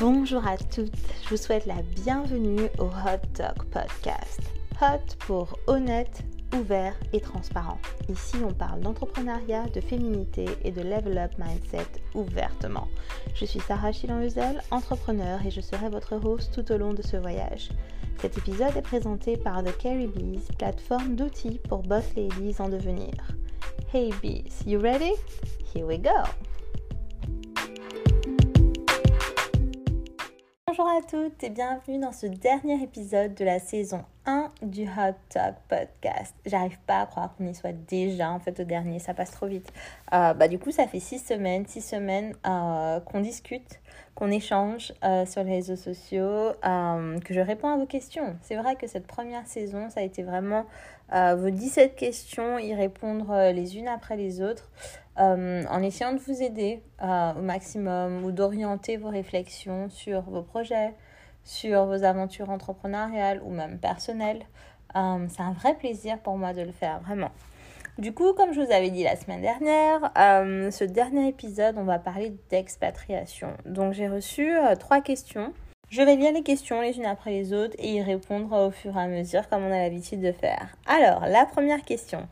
Bonjour à toutes, je vous souhaite la bienvenue au Hot Talk Podcast. Hot pour honnête, ouvert et transparent. Ici, on parle d'entrepreneuriat, de féminité et de level up mindset ouvertement. Je suis Sarah Chilon-Huzel, entrepreneur et je serai votre host tout au long de ce voyage. Cet épisode est présenté par The Carrie Bees, plateforme d'outils pour boss ladies en devenir. Hey bees, you ready? Here we go! À toutes et bienvenue dans ce dernier épisode de la saison 1 du Hot Talk Podcast. J'arrive pas à croire qu'on y soit déjà en fait au dernier, ça passe trop vite. Euh, bah, du coup, ça fait six semaines, six semaines euh, qu'on discute, qu'on échange euh, sur les réseaux sociaux, que je réponds à vos questions. C'est vrai que cette première saison, ça a été vraiment vos 17 questions, y répondre les unes après les autres. Euh, en essayant de vous aider euh, au maximum ou d'orienter vos réflexions sur vos projets, sur vos aventures entrepreneuriales ou même personnelles. Euh, c'est un vrai plaisir pour moi de le faire, vraiment. Du coup, comme je vous avais dit la semaine dernière, ce dernier épisode, on va parler d'expatriation. Donc j'ai reçu trois questions. Je vais lire les questions les unes après les autres et y répondre au fur et à mesure comme on a l'habitude de faire. Alors, la première question.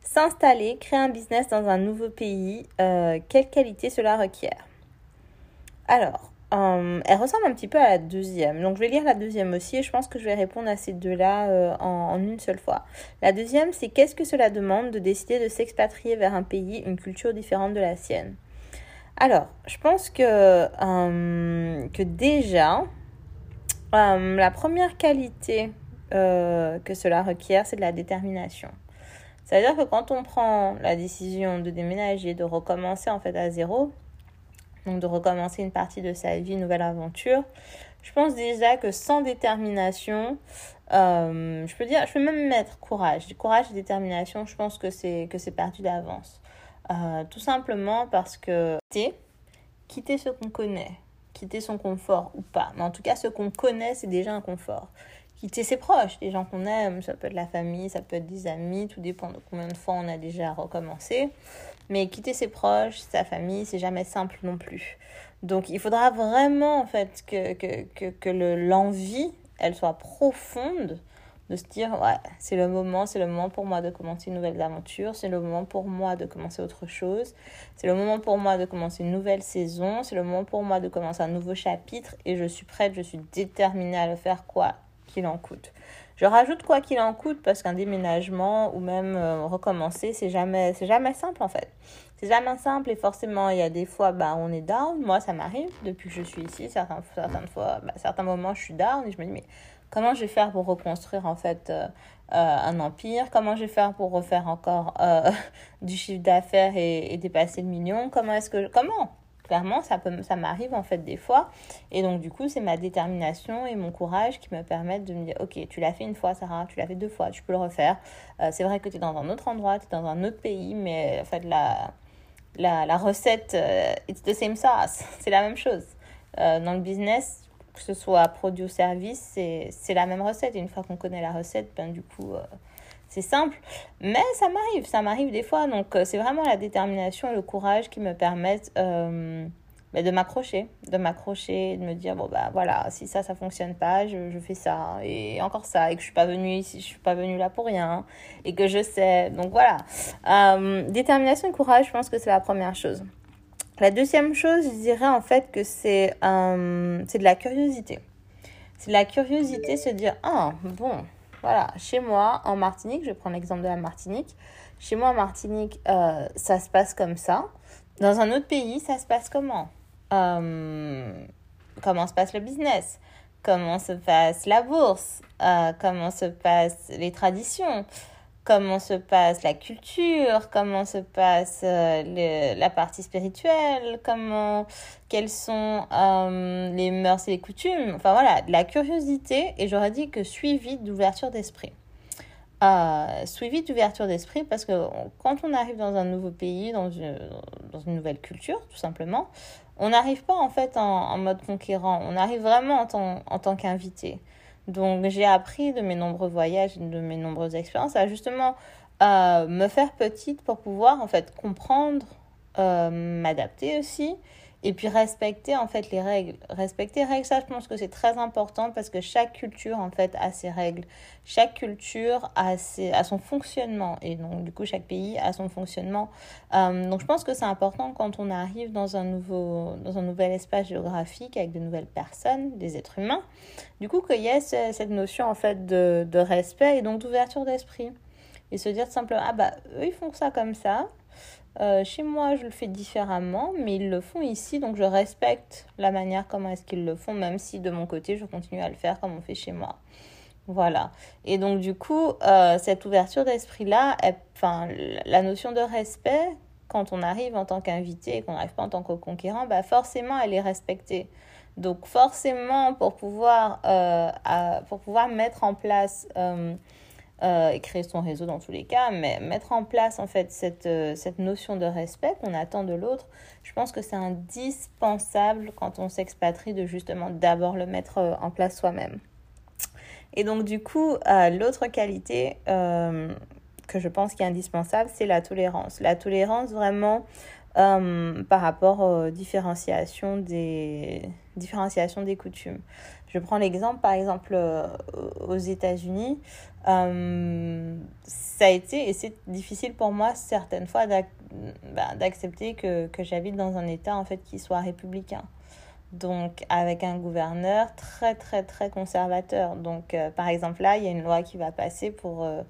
S'installer, créer un business dans un nouveau pays, euh, quelle qualité cela requiert? Alors, euh, elle ressemble un petit peu à la deuxième. Donc, je vais lire la deuxième aussi et je pense que je vais répondre à ces deux-là euh, en, une seule fois. La deuxième, c'est qu'est-ce que cela demande de décider de s'expatrier vers un pays, une culture différente de la sienne? Alors, je pense que, que déjà, la première qualité que cela requiert, c'est de la détermination. C'est-à-dire que quand on prend la décision de déménager, de recommencer en fait à zéro, donc de recommencer une partie de sa vie, une nouvelle aventure, je pense déjà que sans détermination, euh, je peux dire, je peux même mettre courage. Courage et détermination, je pense que c'est que c'est perdu d'avance. Euh, tout simplement parce que quitter, quitter ce qu'on connaît, quitter son confort ou pas, mais en tout cas ce qu'on connaît, c'est déjà un confort quitter ses proches, les gens qu'on aime. Ça peut être la famille, ça peut être des amis, tout dépend de combien de fois on a déjà recommencé. Mais quitter ses proches, sa famille, c'est jamais simple non plus. Donc il faudra vraiment en fait que, que, que, que l'envie, elle soit profonde de se dire ouais c'est le moment c'est le moment pour moi de commencer une nouvelle aventure c'est le moment pour moi de commencer autre chose c'est le moment pour moi de commencer une nouvelle saison c'est le moment pour moi de commencer un nouveau chapitre et je suis prête je suis déterminée à le faire quoi qu'il en coûte. Je rajoute quoi qu'il en coûte parce qu'un déménagement ou même euh, recommencer, c'est jamais, c'est jamais simple en fait. C'est jamais simple et forcément, il y a des fois, bah, on est down. Moi, ça m'arrive depuis que je suis ici. Certaines, fois, bah, certains moments, je suis down et je me dis, mais comment je vais faire pour reconstruire en fait euh, euh, un empire? Comment je vais faire pour refaire encore du chiffre d'affaires et, dépasser le million? Comment est-ce que, comment? Clairement, ça, peut, ça m'arrive en fait des fois. Et donc, du coup, c'est ma détermination et mon courage qui me permettent de me dire, ok, tu l'as fait une fois, Sarah, tu l'as fait deux fois, tu peux le refaire. Euh, c'est vrai que tu es dans un autre endroit, tu es dans un autre pays, mais en fait, la, la, recette, euh, it's the same sauce. c'est la même chose. Euh, dans le business, que ce soit produit ou service, c'est la même recette. Et une fois qu'on connaît la recette, ben, du coup c'est simple, mais ça m'arrive, ça m'arrive des fois. Donc, euh, c'est vraiment la détermination et le courage qui me permettent euh, bah, de m'accrocher, de m'accrocher, de me dire bon bah voilà, si ça ça fonctionne pas, je, je, fais ça et encore ça et que je suis pas venue ici, je suis pas venue là pour rien et que je sais. Donc voilà, euh, détermination et courage, je pense que c'est la première chose. La deuxième chose, je dirais en fait que c'est c'est de la curiosité. C'est de la curiosité, se dire ah bon voilà, chez moi en Martinique, je prendre l'exemple de la Martinique. Chez moi en Martinique, euh, ça se passe comme ça. Dans un autre pays, ça se passe comment? Euh, Comment se passe le business? Comment se passe la bourse? Euh, Comment se passent les traditions? Comment se passe la culture, comment se passe euh, la partie spirituelle, comment, quelles sont euh, les mœurs et les coutumes? Enfin voilà, la curiosité et j'aurais dit que suivi d'ouverture d'esprit. Euh, suivi d'ouverture d'esprit parce que quand on arrive dans un nouveau pays, dans une, dans une nouvelle culture, tout simplement, on n'arrive pas en fait en, en, mode conquérant, on arrive vraiment en tant, en tant qu'invité. Donc j'ai appris de mes nombreux voyages, de mes nombreuses expériences à justement euh, me faire petite pour pouvoir en fait comprendre, euh, m'adapter aussi Et puis respecter en fait les règles. Respecter les règles, ça je pense que c'est très important parce que chaque culture en fait a ses règles. Chaque culture a, ses, a son fonctionnement et donc du coup chaque pays a son fonctionnement. Euh, donc je pense que c'est important quand on arrive dans un, nouveau, dans un nouvel espace géographique avec de nouvelles personnes, des êtres humains, du coup qu'il y ait cette notion en fait de, de respect et donc d'ouverture d'esprit. Et se dire simplement, ah bah eux ils font ça comme ça, euh, chez moi, je le fais différemment, mais ils le font ici, donc je respecte la manière comment est-ce qu'ils le font, même si de mon côté, je continue à le faire comme on fait chez moi. Voilà. Et donc, du coup, euh, cette ouverture d'esprit-là, enfin, la notion de respect, quand on arrive en tant qu'invité et qu'on n'arrive pas en tant que conquérant, bah forcément, elle est respectée. Donc, forcément, pour pouvoir, euh, pour pouvoir mettre en place euh, et créer son réseau dans tous les cas, mais mettre en place en fait cette, euh, cette notion de respect qu'on attend de l'autre, je pense que c'est indispensable quand on s'expatrie de justement d'abord le mettre euh, en place soi-même. Et donc du coup, l'autre qualité que je pense qui est indispensable, c'est la tolérance. La tolérance vraiment par rapport aux des, différenciations des coutumes. Je prends l'exemple, par exemple, aux États-Unis, euh, ça a été, et c'est difficile pour moi certaines fois bah, d'accepter que, que j'habite dans un État en fait qui soit républicain. Donc avec un gouverneur très très très conservateur. Donc euh, par exemple là, il y a une loi qui va passer pour, euh,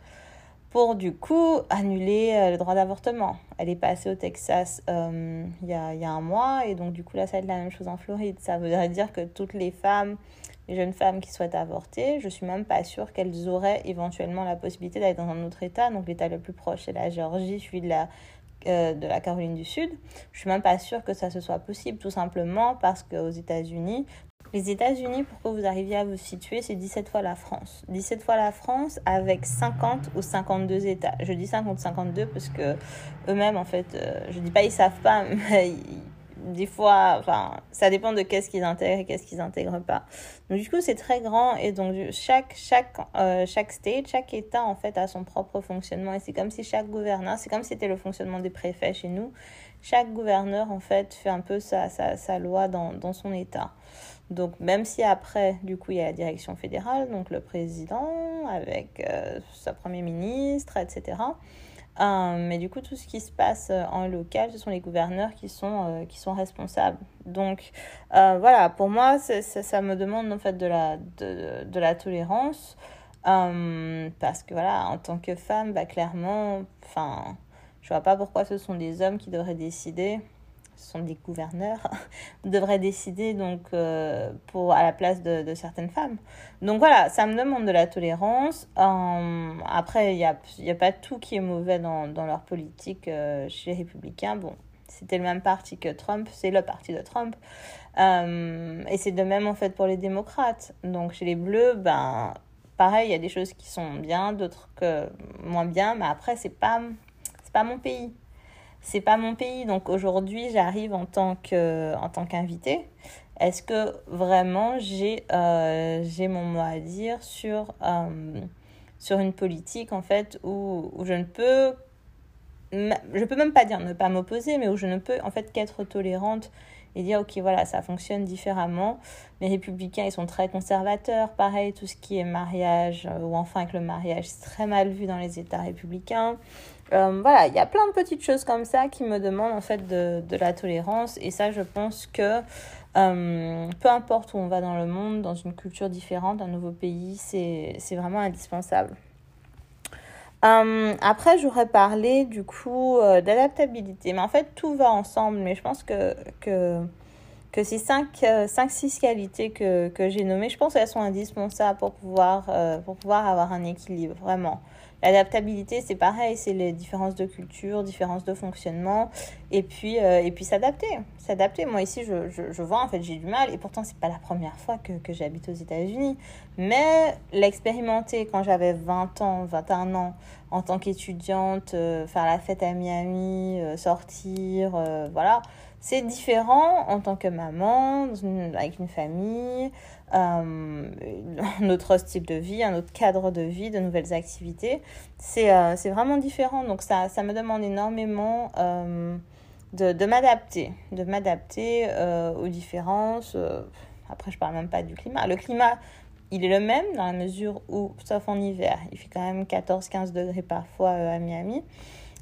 pour du coup annuler le droit d'avortement. Elle est passée au Texas il y, a, il y a un mois et donc du coup là ça va être la même chose en Floride. Ça voudrait dire que toutes les femmes les jeunes femmes qui souhaitent avorter, je suis même pas sûre qu'elles auraient éventuellement la possibilité d'aller dans un autre État. Donc l'État le plus proche, c'est la Géorgie, celui de la, euh, de la Caroline du Sud. Je suis même pas sûre que ça se soit possible, tout simplement parce qu'aux États-Unis, les États-Unis, pour que vous arriviez à vous situer, c'est 17 fois la France. 17 fois la France avec 50 ou 52 États. Je dis 50 52 parce que eux-mêmes, en fait, euh, je dis pas ils savent pas, mais des fois, enfin, ça dépend de qu'est-ce qu'ils intègrent et qu'est-ce qu'ils intègrent pas. Donc du coup, c'est très grand et donc chaque chaque euh, chaque state, chaque État en fait a son propre fonctionnement et c'est comme si chaque gouverneur, c'est comme si c'était le fonctionnement des préfets chez nous. Chaque gouverneur en fait fait un peu sa sa, loi dans dans son État. Donc même si après, du coup, il y a la direction fédérale, donc le président avec euh, sa premier ministre, etc. Euh, mais du coup, tout ce qui se passe euh, en local, ce sont les gouverneurs qui sont, euh, qui sont responsables. Donc, voilà, pour moi, ça, me demande en fait de la, de, de la tolérance. parce que voilà, en tant que femme, bah, clairement, enfin, je vois pas pourquoi ce sont des hommes qui devraient décider sont des gouverneurs, devraient décider donc euh, pour, à la place de, certaines femmes. Donc voilà, ça me demande de la tolérance. Euh, après, il n'y a, y a pas tout qui est mauvais dans, dans leur politique euh, chez les républicains. Bon, c'était le même parti que Trump, c'est le parti de Trump. et c'est de même en fait pour les démocrates. Donc chez les bleus, ben pareil, il y a des choses qui sont bien, d'autres que moins bien, mais après c'est pas pas mon pays c'est pas mon pays. Donc aujourd'hui, j'arrive en tant que en tant qu'invité. Est-ce que vraiment j'ai euh, j'ai mon mot à dire sur euh, sur une politique en fait où, où je ne peux je peux même pas dire ne pas m'opposer, mais où je ne peux en fait qu'être tolérante et dire ok voilà ça fonctionne différemment. Les républicains ils sont très conservateurs, pareil tout ce qui est mariage euh, ou enfin avec le mariage c'est très mal vu dans les États républicains. Euh, voilà, il y a plein de petites choses comme ça qui me demandent en fait de, la tolérance et ça je pense que euh, peu importe où on va dans le monde, dans une culture différente, un nouveau pays, c'est vraiment indispensable. Euh, après, j'aurais parlé du coup d'adaptabilité, mais en fait tout va ensemble, mais je pense que, que, que ces 5-6 qualités que, j'ai nommées, je pense qu'elles sont indispensables pour pouvoir avoir un équilibre, vraiment. L'adaptabilité, c'est pareil, c'est les différences de culture, différences de fonctionnement, et puis, euh, et puis s'adapter. S'adapter. Moi, ici, je, je, je, vois, en fait, j'ai du mal, et pourtant, c'est pas la première fois que, que j'habite aux États-Unis. Mais l'expérimenter quand j'avais 20 ans, 21 ans, en tant qu'étudiante, euh, faire la fête à Miami, euh, sortir, voilà, c'est différent en tant que maman, avec une famille, euh, un autre style de vie, un autre cadre de vie, de nouvelles activités. C'est euh, vraiment différent. Donc ça, ça me demande énormément euh, de, m'adapter, de m'adapter euh, aux différences. Euh, après, je parle même pas du climat. Le climat, il est le même dans la mesure où, sauf en hiver, il fait quand même 14-15 degrés parfois à Miami.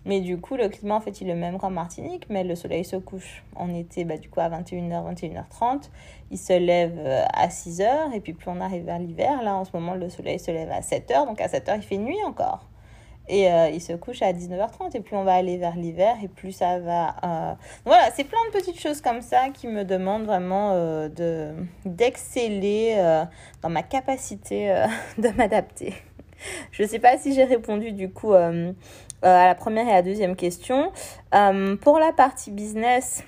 Mais du coup, le climat, en fait, il est le même qu'en Martinique, mais le soleil se couche en été, bah, du coup, à 21h, 21h30. Il se lève à 6h, et puis plus on arrive vers l'hiver, là, en ce moment, le soleil se lève à 7h, donc à 7h, il fait nuit encore. Et euh, il se couche à 19h30. Et plus on va aller vers l'hiver, et plus ça va. Euh... Voilà, c'est plein de petites choses comme ça qui me demandent vraiment euh, de, d'exceller euh, dans ma capacité euh, de m'adapter. Je ne sais pas si j'ai répondu du coup euh, à la première et à la deuxième question. Euh, pour la partie business,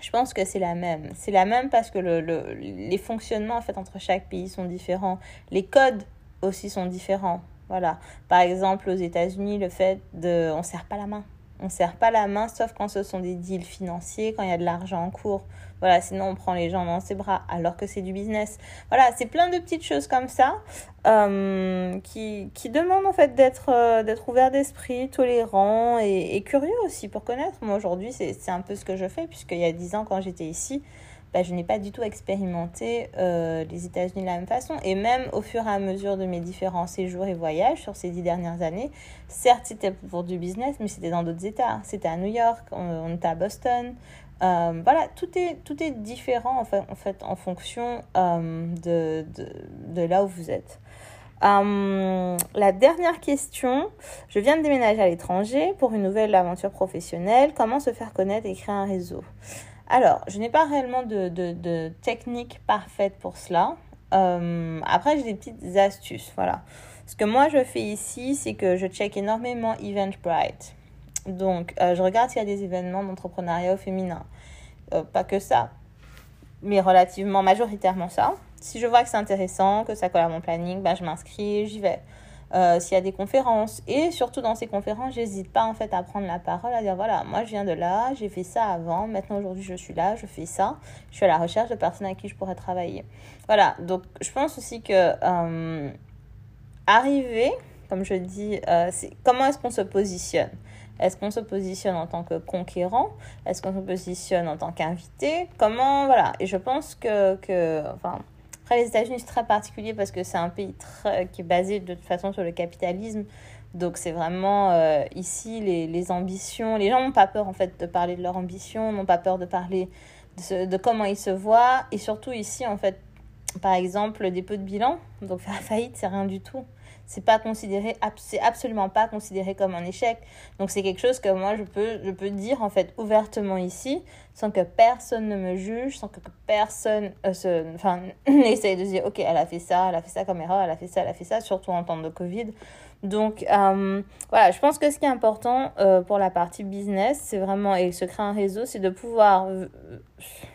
je pense que c'est la même. C'est la même parce que le, le, les fonctionnements en fait entre chaque pays sont différents. Les codes aussi sont différents. Voilà. Par exemple, aux États-Unis, le fait de. On serre pas la main. On ne serre pas la main, sauf quand ce sont des deals financiers, quand il y a de l'argent en cours. Voilà, sinon on prend les gens dans ses bras, alors que c'est du business. Voilà, c'est plein de petites choses comme ça euh, qui, qui demandent en fait d'être euh, ouvert d'esprit, tolérant et, et, curieux aussi pour connaître. Moi aujourd'hui, c'est un peu ce que je fais, puisqu'il y a dix ans, quand j'étais ici, bah, je n'ai pas du tout expérimenté euh, les États-Unis de la même façon. Et même au fur et à mesure de mes différents séjours et voyages sur ces dix dernières années, certes c'était pour du business, mais c'était dans d'autres États. C'était à New York, on, était à Boston. Euh, voilà, tout est, tout est différent en fait en, fonction euh, de, de, là où vous êtes. Euh, la dernière question, je viens de déménager à l'étranger pour une nouvelle aventure professionnelle. Comment se faire connaître et créer un réseau? Alors, je n'ai pas réellement de, technique parfaite pour cela. Euh, après, j'ai des petites astuces. Voilà. Ce que moi, je fais ici, c'est que je check énormément Eventbrite. Donc, euh, je regarde s'il y a des événements d'entrepreneuriat au féminin. Pas que ça, mais relativement majoritairement ça. Si je vois que c'est intéressant, que ça colle à mon planning, ben, je m'inscris, j'y vais euh, s'il y a des conférences. Et surtout dans ces conférences, j'hésite pas en fait à prendre la parole, à dire voilà, moi je viens de là, j'ai fait ça avant, maintenant aujourd'hui je suis là, je fais ça, je suis à la recherche de personnes avec qui je pourrais travailler. Voilà, donc je pense aussi que euh, arriver, comme je dis, euh, c'est comment est-ce qu'on se positionne? Est-ce qu'on se positionne en tant que conquérant? Est-ce qu'on se positionne en tant qu'invité? Comment Voilà. Et je pense que, que enfin, après, les États-Unis, c'est très particulier parce que c'est un pays qui est basé de toute façon sur le capitalisme. Donc, c'est vraiment euh, ici les, ambitions. Les gens n'ont pas peur en fait de parler de leurs ambitions, n'ont pas peur de parler de, comment ils se voient. Et surtout ici, en fait, par exemple, le dépôt de bilan. Donc, faire faillite, c'est rien du tout c'est pas considéré c'est absolument pas considéré comme un échec. Donc c'est quelque chose que moi je peux je peux dire en fait ouvertement ici sans que personne ne me juge sans que personne euh, se enfin essaye de dire ok elle a fait ça elle a fait ça comme erreur elle a fait ça elle a fait ça surtout en temps de covid. Donc euh, voilà je pense que ce qui est important euh, pour la partie business c'est vraiment et se créer un réseau c'est de pouvoir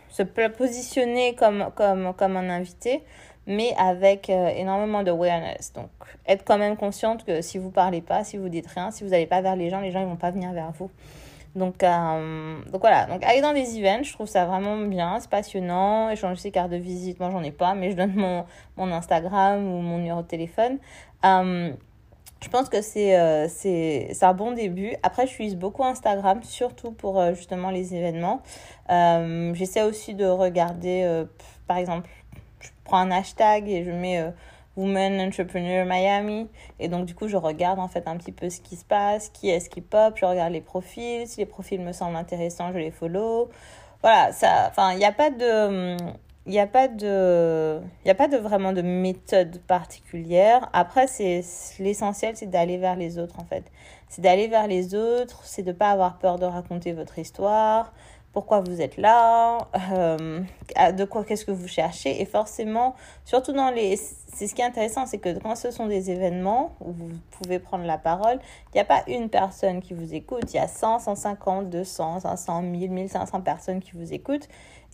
se positionner comme comme comme un invité mais avec euh, énormément de awareness. Donc, être quand même consciente que si vous parlez pas, si vous dites rien, si vous n'allez pas vers les gens, les gens ils vont pas venir vers vous. Donc, euh, donc voilà, donc aller dans des events, je trouve ça vraiment bien, c'est passionnant. Échanger ses cartes de visite, moi j'en ai pas, mais je donne mon, mon Instagram ou mon numéro de téléphone. Euh, je pense que c'est euh, un bon début. Après, j'utilise beaucoup Instagram, surtout pour justement les événements. J'essaie aussi de regarder, par exemple, je prends un hashtag et je mets euh, Entrepreneur Miami. Et donc, du coup, je regarde en fait un petit peu ce qui se passe, qui est-ce qui pop, je regarde les profils. Si les profils me semblent intéressants, je les follow. Voilà, ça, enfin, il n'y a pas de. Il n'y a pas de, il a pas de vraiment de méthode particulière. Après, c'est l'essentiel, c'est d'aller vers les autres en fait. C'est d'aller vers les autres, c'est de pas avoir peur de raconter votre histoire, pourquoi vous êtes là, euh, de quoi, qu'est-ce que vous cherchez. Et forcément, surtout dans les... C'est ce qui est intéressant, c'est que quand ce sont des événements où vous pouvez prendre la parole, il n'y a pas une personne qui vous écoute, il y a 100, 150, 200, 500, 1000, 1500 personnes qui vous écoutent.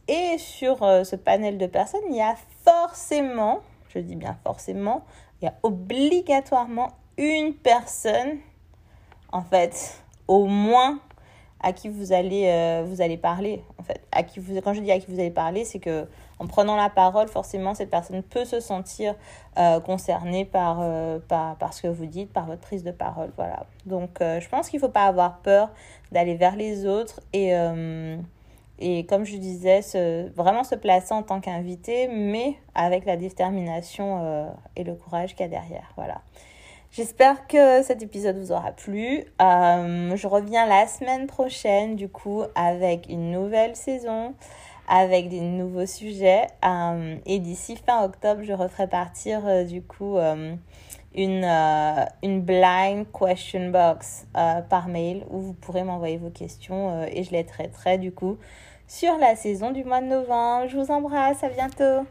Et sur euh, ce panel de personnes, il y a forcément, je dis bien forcément, il y a obligatoirement une personne, en fait, au moins à qui vous allez, euh, vous allez parler. En fait, à qui vous, quand je dis à qui vous allez parler, c'est que en prenant la parole, forcément, cette personne peut se sentir euh, concernée par, euh, par, par, ce que vous dites, par votre prise de parole. Voilà. Donc, je pense qu'il ne faut pas avoir peur d'aller vers les autres et, et comme je disais, se, vraiment se placer en tant qu'invité, mais avec la détermination et le courage qu'il y a derrière. Voilà. J'espère que cet épisode vous aura plu. Euh, je reviens la semaine prochaine, du coup, avec une nouvelle saison, avec des nouveaux sujets. Euh, et d'ici fin octobre, je referai partir, euh, du coup, une, une blind question box par mail où vous pourrez m'envoyer vos questions et je les traiterai, du coup, sur la saison du mois de novembre. Je vous embrasse, à bientôt.